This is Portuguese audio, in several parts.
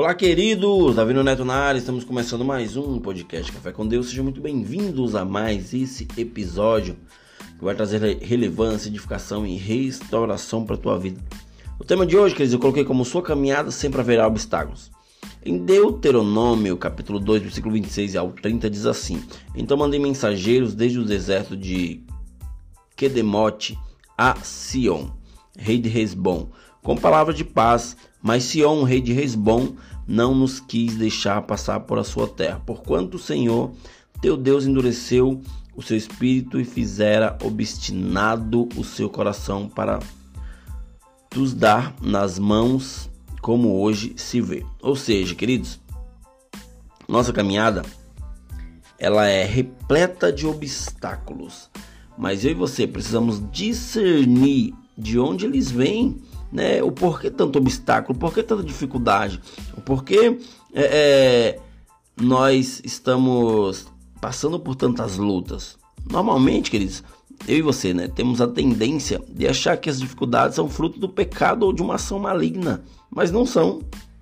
Olá, queridos! Davi Neto na área, estamos começando mais um podcast Café com Deus. Sejam muito bem-vindos a mais esse episódio que vai trazer relevância, edificação e restauração para a tua vida. O tema de hoje, queridos, eu coloquei como sua caminhada sempre haverá obstáculos. Em Deuteronômio, capítulo 2, versículo 26 ao 30, diz assim: Então mandei mensageiros desde o deserto de Quedemote a Sion, rei de Resbom, com palavra de paz mas Sion, rei de Resbom, não nos quis deixar passar por a sua terra, porquanto o Senhor, teu Deus, endureceu o seu espírito e fizera obstinado o seu coração para nos dar nas mãos, como hoje se vê. Ou seja, queridos, nossa caminhada ela é repleta de obstáculos, mas eu e você precisamos discernir de onde eles vêm né? O porquê tanto obstáculo, o porquê tanta dificuldade, o porquê é, é, nós estamos passando por tantas lutas. Normalmente, queridos, eu e você, né, temos a tendência de achar que as dificuldades são fruto do pecado ou de uma ação maligna, mas não são,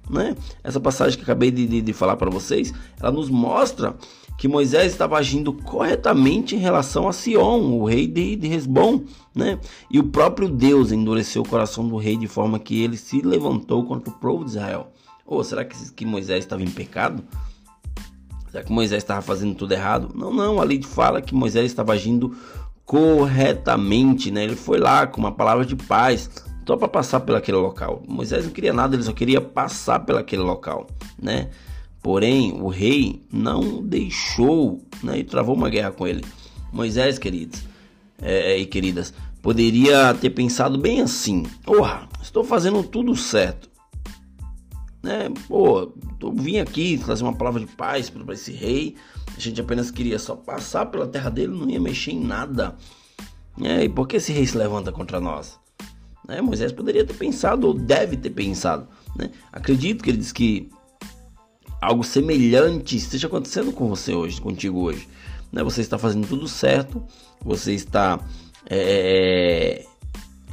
né? Essa passagem que acabei de, de, de falar para vocês, ela nos mostra que Moisés estava agindo corretamente em relação a Sion, o rei de, de Resbom, né? E o próprio Deus endureceu o coração do rei de forma que ele se levantou contra o povo de Israel. Ou será que, que Moisés estava em pecado? Será que Moisés estava fazendo tudo errado? Não, não, ali fala que Moisés estava agindo corretamente, né? Ele foi lá com uma palavra de paz, só para passar pelaquele local. Moisés não queria nada, ele só queria passar pelaquele local, né? Porém, o rei não deixou né, e travou uma guerra com ele. Moisés, queridos é, é, e queridas, poderia ter pensado bem assim: Porra, estou fazendo tudo certo. Né? Pô, eu vim aqui trazer uma palavra de paz para esse rei. A gente apenas queria só passar pela terra dele, não ia mexer em nada. É, e por que esse rei se levanta contra nós? Né? Moisés poderia ter pensado, ou deve ter pensado. Né? Acredito que ele diz que algo semelhante esteja acontecendo com você hoje, contigo hoje. Né? Você está fazendo tudo certo, você está é,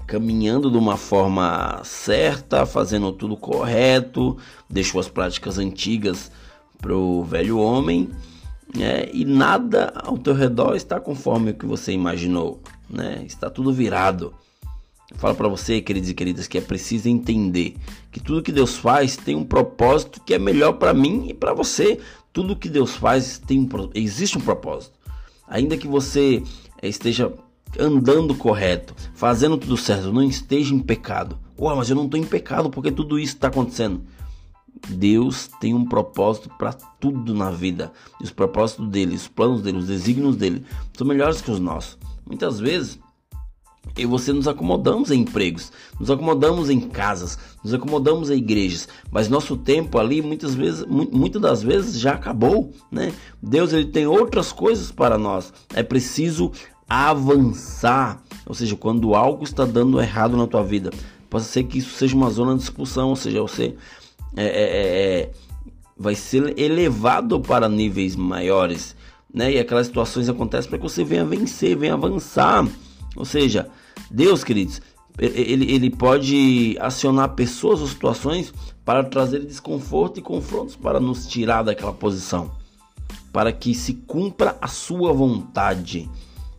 caminhando de uma forma certa, fazendo tudo correto, deixou as práticas antigas para o velho homem. né? e nada ao teu redor está conforme o que você imaginou, né? Está tudo virado. Falo para você, queridos e queridas, que é preciso entender que tudo que Deus faz tem um propósito que é melhor para mim e para você. Tudo que Deus faz tem um, existe um propósito. Ainda que você eh, esteja andando correto, fazendo tudo certo, não esteja em pecado. Ué, mas eu não estou em pecado porque tudo isso está acontecendo. Deus tem um propósito para tudo na vida. E os propósitos dele, os planos dele, os desígnios dele são melhores que os nossos. Muitas vezes e você nos acomodamos em empregos, nos acomodamos em casas, nos acomodamos em igrejas, mas nosso tempo ali muitas vezes, muitas das vezes já acabou, né? Deus ele tem outras coisas para nós. É preciso avançar, ou seja, quando algo está dando errado na tua vida, pode ser que isso seja uma zona de expulsão, ou seja, você é, é, é, é vai ser elevado para níveis maiores, né? E aquelas situações acontecem para que você venha vencer, venha avançar. Ou seja, Deus, queridos, ele, ele pode acionar pessoas ou situações para trazer desconforto e confrontos para nos tirar daquela posição, para que se cumpra a sua vontade.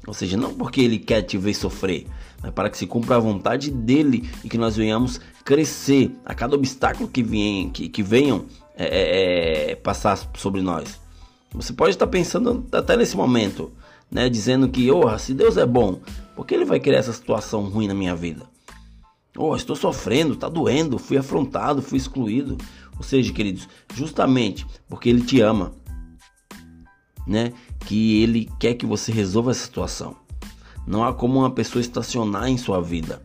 Ou seja, não porque ele quer te ver sofrer, mas para que se cumpra a vontade dele e que nós venhamos crescer a cada obstáculo que, vem, que, que venham é, é, é passar sobre nós. Você pode estar pensando até nesse momento, né, dizendo que, oh, se Deus é bom, por que ele vai criar essa situação ruim na minha vida? Oh, estou sofrendo, está doendo, fui afrontado, fui excluído. Ou seja, queridos, justamente porque ele te ama, né, que ele quer que você resolva essa situação. Não há como uma pessoa estacionar em sua vida,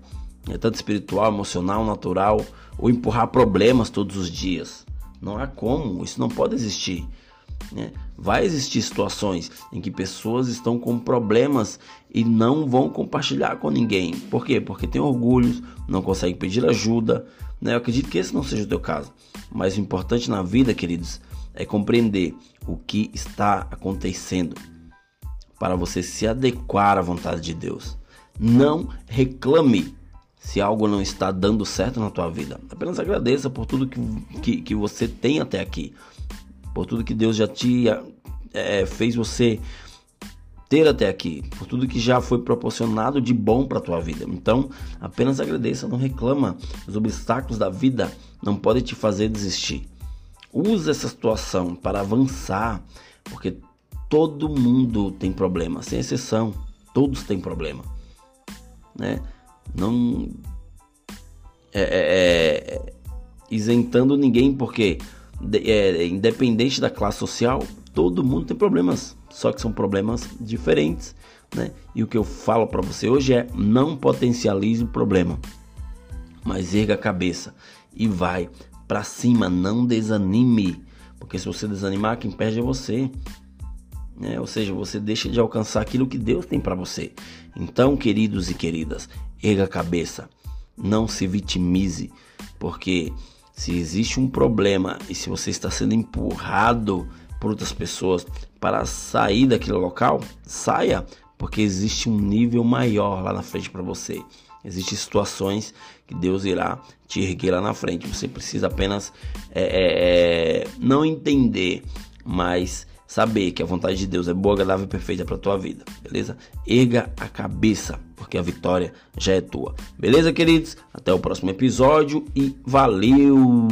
é tanto espiritual, emocional, natural, ou empurrar problemas todos os dias. Não há como, isso não pode existir. Né? Vai existir situações em que pessoas estão com problemas e não vão compartilhar com ninguém. Por quê? Porque tem orgulhos, não conseguem pedir ajuda. Né? Eu acredito que esse não seja o teu caso. Mas o importante na vida, queridos, é compreender o que está acontecendo para você se adequar à vontade de Deus. Não reclame, se algo não está dando certo na tua vida. Apenas agradeça por tudo que, que, que você tem até aqui, por tudo que Deus já te é, fez você ter até aqui, por tudo que já foi proporcionado de bom para tua vida. Então, apenas agradeça, não reclama. Os obstáculos da vida não podem te fazer desistir. Use essa situação para avançar, porque todo mundo tem problema, sem exceção. Todos têm problema, né? Não é, é, é, isentando ninguém, porque é, independente da classe social, todo mundo tem problemas, só que são problemas diferentes, né? E o que eu falo para você hoje é não potencialize o problema, mas erga a cabeça e vai para cima, não desanime, porque se você desanimar, quem perde é você. Né? Ou seja, você deixa de alcançar aquilo que Deus tem para você. Então, queridos e queridas, erga a cabeça, não se vitimize, porque se existe um problema e se você está sendo empurrado por outras pessoas para sair daquele local, saia, porque existe um nível maior lá na frente para você. Existem situações que Deus irá te erguer lá na frente. Você precisa apenas é, é, não entender, mas saber que a vontade de Deus é boa, agradável e perfeita para tua vida, beleza? Erga a cabeça, porque a vitória já é tua. Beleza, queridos? Até o próximo episódio e valeu!